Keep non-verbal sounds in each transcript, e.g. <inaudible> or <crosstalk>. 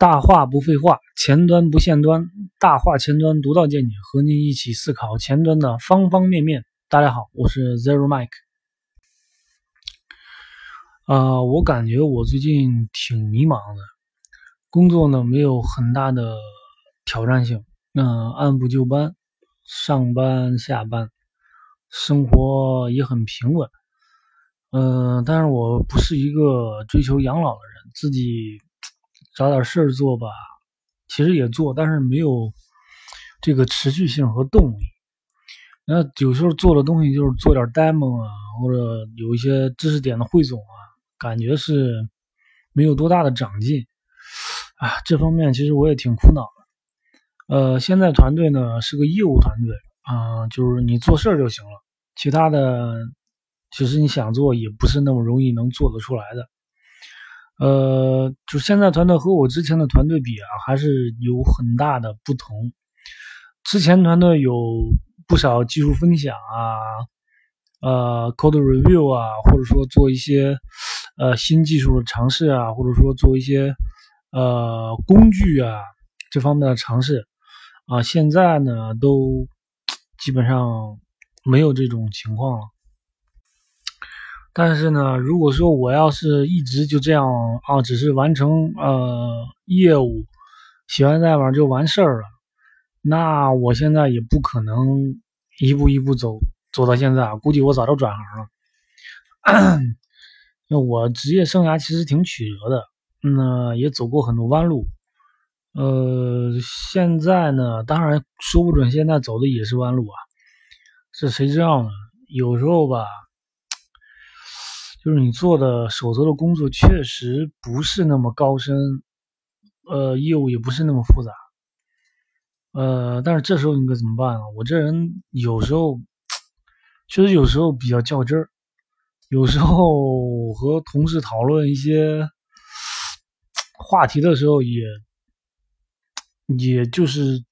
大话不废话，前端不限端，大话前端独到见解，和您一起思考前端的方方面面。大家好，我是 Zero Mike。啊，我感觉我最近挺迷茫的，工作呢没有很大的挑战性，那按部就班，上班下班，生活也很平稳。嗯，但是我不是一个追求养老的人，自己找点事儿做吧，其实也做，但是没有这个持续性和动力。那有时候做的东西就是做点 demo 啊，或者有一些知识点的汇总啊，感觉是没有多大的长进啊。这方面其实我也挺苦恼的。呃，现在团队呢是个业务团队啊，就是你做事儿就行了，其他的。其实你想做也不是那么容易能做得出来的，呃，就现在团队和我之前的团队比啊，还是有很大的不同。之前团队有不少技术分享啊，呃，code review 啊，或者说做一些呃新技术的尝试啊，或者说做一些呃工具啊这方面的尝试啊，现在呢都基本上没有这种情况了。但是呢，如果说我要是一直就这样啊，只是完成呃业务，写完代码就完事儿了，那我现在也不可能一步一步走走到现在啊，估计我早就转行了。那 <clears throat> 我职业生涯其实挺曲折的，那也走过很多弯路。呃，现在呢，当然说不准现在走的也是弯路啊，这谁知道呢？有时候吧。就是你做的手头的工作确实不是那么高深，呃，业务也不是那么复杂，呃，但是这时候你该怎么办啊？我这人有时候确实有时候比较较真儿，有时候和同事讨论一些话题的时候，也也就是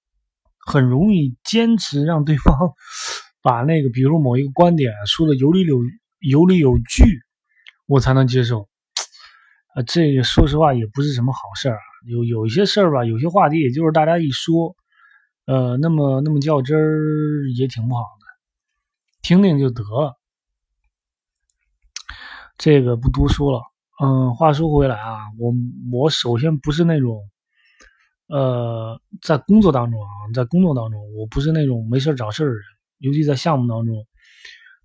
很容易坚持让对方 <laughs> 把那个，比如某一个观点说的有理有有理有据。我才能接受，啊，这个说实话也不是什么好事儿。有有一些事儿吧，有些话题也就是大家一说，呃，那么那么较真儿也挺不好的，听听就得了。这个不多说了。嗯，话说回来啊，我我首先不是那种，呃，在工作当中啊，在工作当中，我不是那种没事找事儿的人，尤其在项目当中。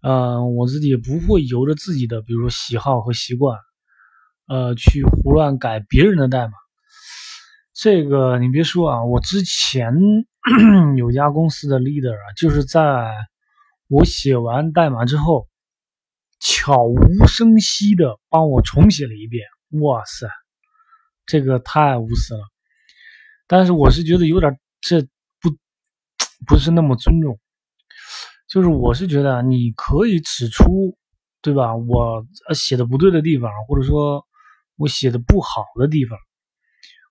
嗯，我自己也不会由着自己的，比如说喜好和习惯，呃，去胡乱改别人的代码。这个你别说啊，我之前 <clears throat> 有家公司的 leader 啊，就是在我写完代码之后，悄无声息的帮我重写了一遍。哇塞，这个太无私了。但是我是觉得有点这不 <tsk> 不是那么尊重。就是我是觉得你可以指出，对吧？我写的不对的地方，或者说我写的不好的地方，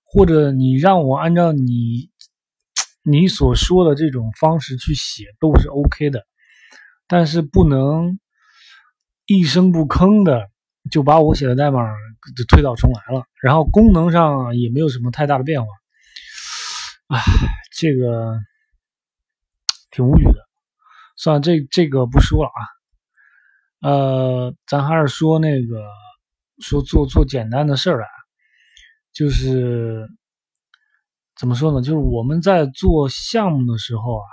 或者你让我按照你你所说的这种方式去写，都是 OK 的。但是不能一声不吭的就把我写的代码推倒重来了，然后功能上也没有什么太大的变化。唉，这个挺无语的。算了，这这个不说了啊。呃，咱还是说那个，说做做简单的事儿啊，就是怎么说呢？就是我们在做项目的时候啊，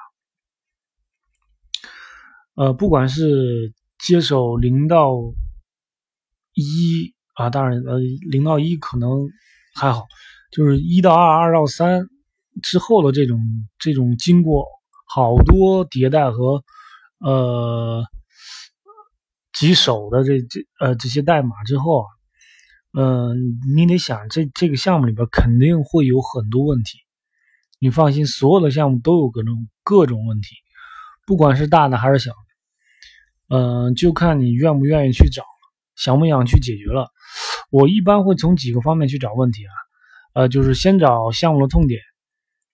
呃，不管是接手零到一啊，当然呃，零到一可能还好，就是一到二、二到三之后的这种这种经过好多迭代和。呃，几手的这这呃这些代码之后啊，嗯，你得想这这个项目里边肯定会有很多问题。你放心，所有的项目都有各种各种问题，不管是大的还是小的，嗯，就看你愿不愿意去找，想不想去解决了。我一般会从几个方面去找问题啊，呃，就是先找项目的痛点，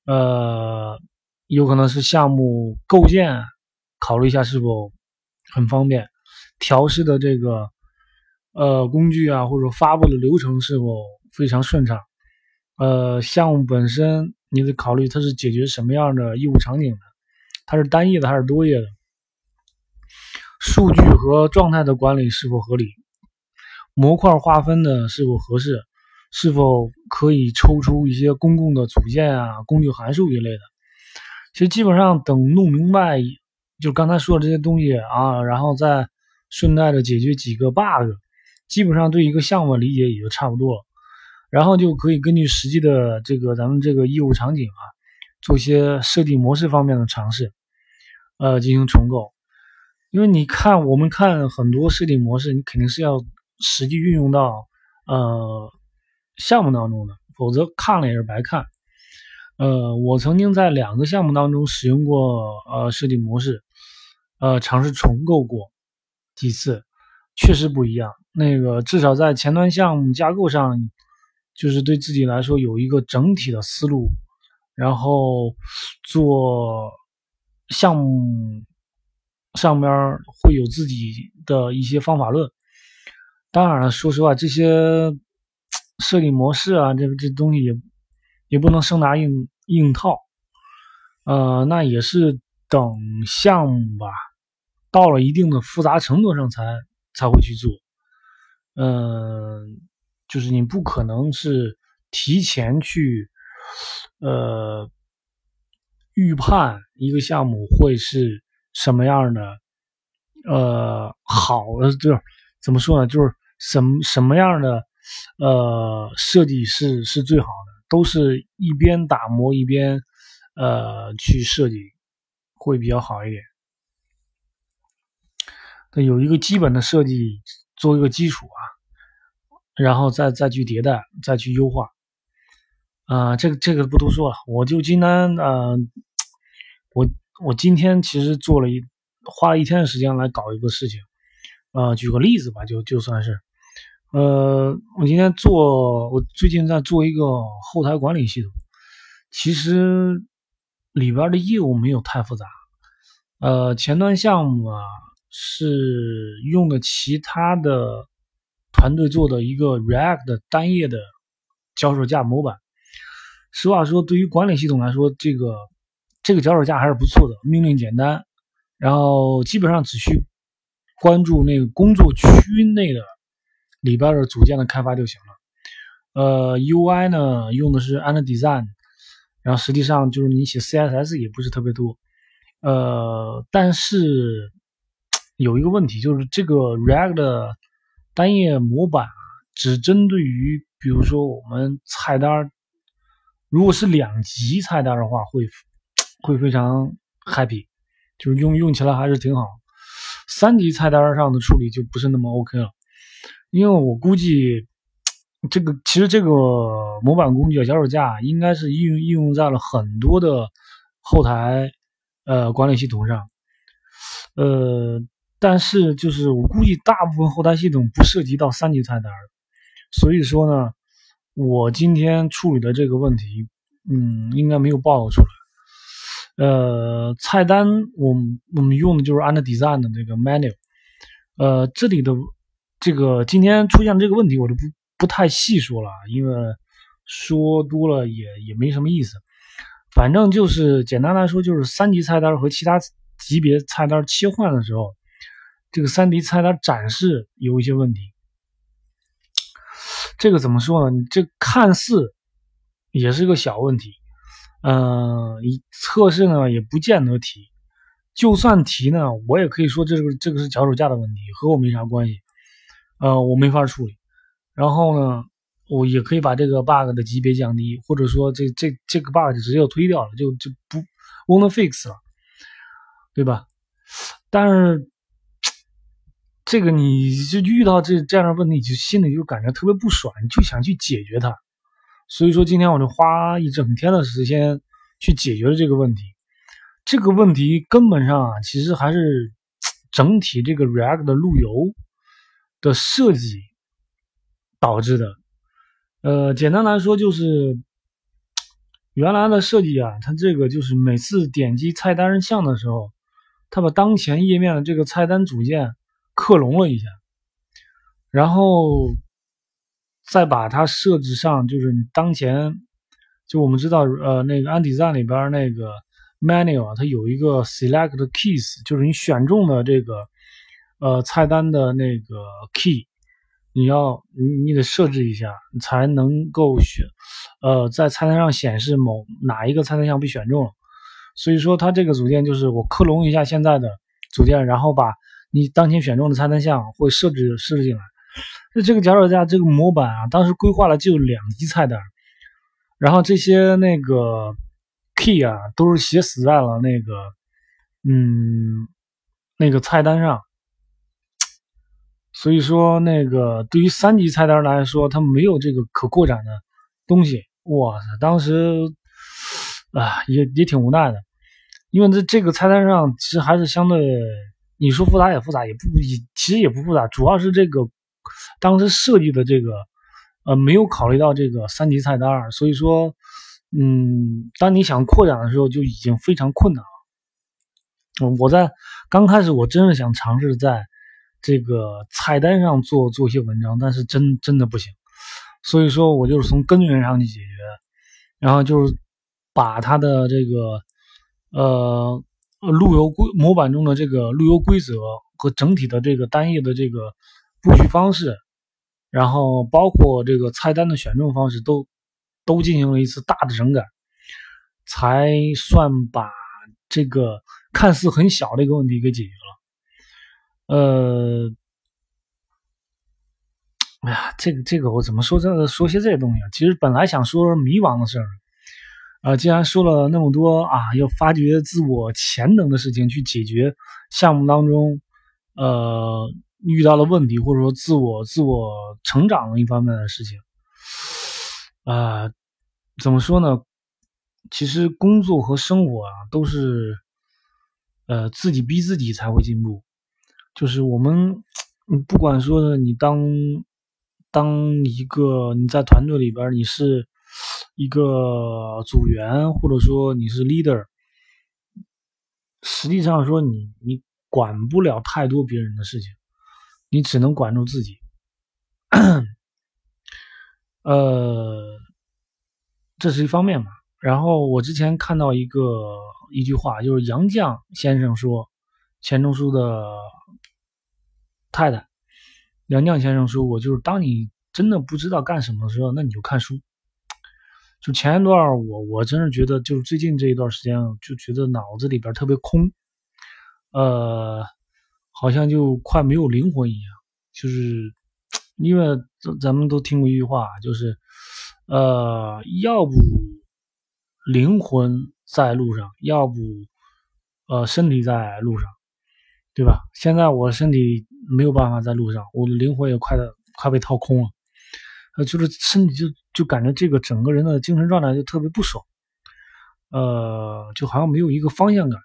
呃，有可能是项目构建。考虑一下是否很方便，调试的这个呃工具啊，或者发布的流程是否非常顺畅，呃，项目本身你得考虑它是解决什么样的业务场景的，它是单页的还是多页的，数据和状态的管理是否合理，模块划分的是否合适，是否可以抽出一些公共的组件啊、工具函数一类的。其实基本上等弄明白，就刚才说的这些东西啊，然后再顺带着解决几个 bug，基本上对一个项目理解也就差不多了。然后就可以根据实际的这个咱们这个业务场景啊，做一些设计模式方面的尝试，呃，进行重构。因为你看，我们看很多设计模式，你肯定是要实际运用到呃项目当中的，否则看了也是白看。呃，我曾经在两个项目当中使用过呃设计模式，呃，尝试重构过几次，确实不一样。那个至少在前端项目架构上，就是对自己来说有一个整体的思路，然后做项目上边会有自己的一些方法论。当然了，说实话，这些设计模式啊，这个这东西也。也不能生拿硬硬套，呃，那也是等项目吧，到了一定的复杂程度上才才会去做，嗯，就是你不可能是提前去，呃，预判一个项目会是什么样的，呃，好的就是怎么说呢？就是什什么样的呃设计是是最好的。都是一边打磨一边，呃，去设计会比较好一点。有一个基本的设计做一个基础啊，然后再再去迭代，再去优化。啊，这个这个不多说了，我就今天呃，我我今天其实做了一花了一天的时间来搞一个事情。呃，举个例子吧，就就算是。呃，我今天做，我最近在做一个后台管理系统，其实里边的业务没有太复杂。呃，前端项目啊是用的其他的团队做的一个 React 单页的脚手架模板。实话说，对于管理系统来说，这个这个脚手架还是不错的，命令简单，然后基本上只需关注那个工作区内的。里边的组件的开发就行了，呃，UI 呢用的是 AndDesign，然后实际上就是你写 CSS 也不是特别多，呃，但是有一个问题就是这个 React 单页模板只针对于，比如说我们菜单，如果是两级菜单的话，会会非常 happy，就是用用起来还是挺好，三级菜单上的处理就不是那么 OK 了。因为我估计，这个其实这个模板工具啊，脚手架应该是应用应用在了很多的后台呃管理系统上，呃，但是就是我估计大部分后台系统不涉及到三级菜单，所以说呢，我今天处理的这个问题，嗯，应该没有暴露出来。呃，菜单我们我们用的就是 AndDesign 的那个 menu，呃，这里的。这个今天出现这个问题，我就不不太细说了，因为说多了也也没什么意思。反正就是简单来说，就是三级菜单和其他级别菜单切换的时候，这个三 D 菜单展示有一些问题。这个怎么说呢？这看似也是个小问题，嗯，测试呢也不见得提。就算提呢，我也可以说这个这个是脚手架的问题，和我没啥关系。呃，我没法处理，然后呢，我也可以把这个 bug 的级别降低，或者说这这这个 bug 就直接推掉了，就就不 won't fix 了，对吧？但是这个你就遇到这这样的问题，你就心里就感觉特别不爽，你就想去解决它。所以说今天我就花一整天的时间去解决了这个问题。这个问题根本上啊，其实还是整体这个 React 的路由。的设计导致的，呃，简单来说就是原来的设计啊，它这个就是每次点击菜单项的时候，它把当前页面的这个菜单组件克隆了一下，然后再把它设置上，就是你当前，就我们知道，呃，那个安迪赞里边那个 menu 啊，它有一个 select keys，就是你选中的这个，呃，菜单的那个 key，你要你你得设置一下，才能够选，呃，在菜单上显示某哪一个菜单项被选中了。所以说，它这个组件就是我克隆一下现在的组件，然后把你当前选中的菜单项会设置设置进来。那这个脚手架这个模板啊，当时规划了就两级菜单，然后这些那个 key 啊都是写死在了那个嗯那个菜单上。所以说，那个对于三级菜单来说，它没有这个可扩展的东西。哇塞，当时啊也也挺无奈的。因为这这个菜单上其实还是相对，你说复杂也复杂，也不也其实也不复杂，主要是这个当时设计的这个呃没有考虑到这个三级菜单，所以说嗯，当你想扩展的时候就已经非常困难了。我在刚开始我真是想尝试在这个菜单上做做一些文章，但是真真的不行，所以说我就是从根源上去解决，然后就是把它的这个。呃，路由规模板中的这个路由规则和整体的这个单页的这个布局方式，然后包括这个菜单的选中方式，都都进行了一次大的整改，才算把这个看似很小的一个问题给解决了。呃，哎呀，这个这个我怎么说这说些这些东西啊？其实本来想说迷茫的事儿。啊，既然说了那么多啊，要发掘自我潜能的事情，去解决项目当中呃遇到的问题，或者说自我自我成长的一方面的事情啊，怎么说呢？其实工作和生活啊，都是呃自己逼自己才会进步。就是我们不管说你当当一个你在团队里边你是。一个组员，或者说你是 leader，实际上说你你管不了太多别人的事情，你只能管住自己。呃，这是一方面嘛。然后我之前看到一个一句话，就是杨绛先生说，钱钟书的太太杨绛先生说过，就是当你真的不知道干什么的时候，那你就看书。就前一段我我真是觉得，就是最近这一段时间，就觉得脑子里边特别空，呃，好像就快没有灵魂一样。就是因为咱咱们都听过一句话，就是呃，要不灵魂在路上，要不呃身体在路上，对吧？现在我身体没有办法在路上，我的灵魂也快的快被掏空了。呃，就是身体就就感觉这个整个人的精神状态就特别不爽，呃，就好像没有一个方向感，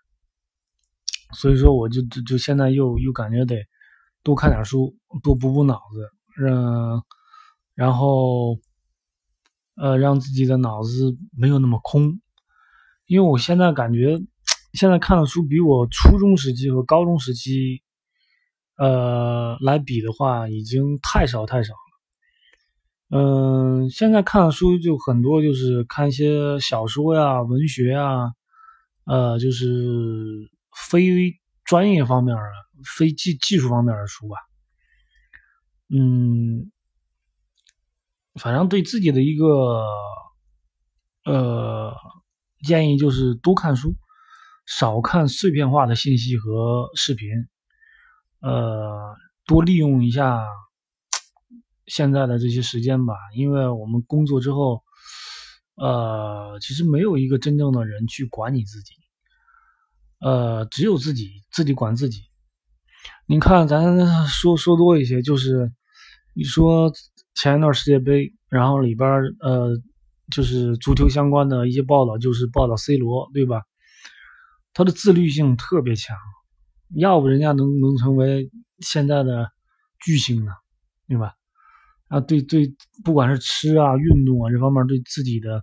所以说我就就就现在又又感觉得多看点书，多补补脑子，嗯，然后呃让自己的脑子没有那么空，因为我现在感觉现在看的书比我初中时期和高中时期呃来比的话，已经太少太少。嗯，现在看的书就很多，就是看一些小说呀、文学呀，呃，就是非专业方面的、非技技术方面的书吧。嗯，反正对自己的一个呃建议就是多看书，少看碎片化的信息和视频，呃，多利用一下。现在的这些时间吧，因为我们工作之后，呃，其实没有一个真正的人去管你自己，呃，只有自己自己管自己。你看，咱说说多一些，就是你说前一段世界杯，然后里边呃，就是足球相关的一些报道，就是报道 C 罗，对吧？他的自律性特别强，要不人家能能成为现在的巨星呢，对吧？啊，对对，不管是吃啊、运动啊这方面，对自己的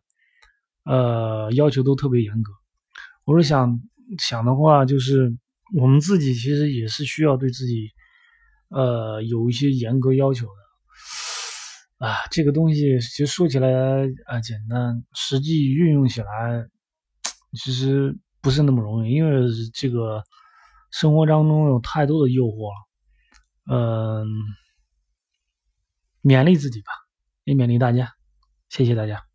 呃要求都特别严格。我是想想的话，就是我们自己其实也是需要对自己呃有一些严格要求的。啊，这个东西其实说起来啊简单，实际运用起来其实不是那么容易，因为这个生活当中有太多的诱惑了，嗯。勉励自己吧也勉励大家谢谢大家。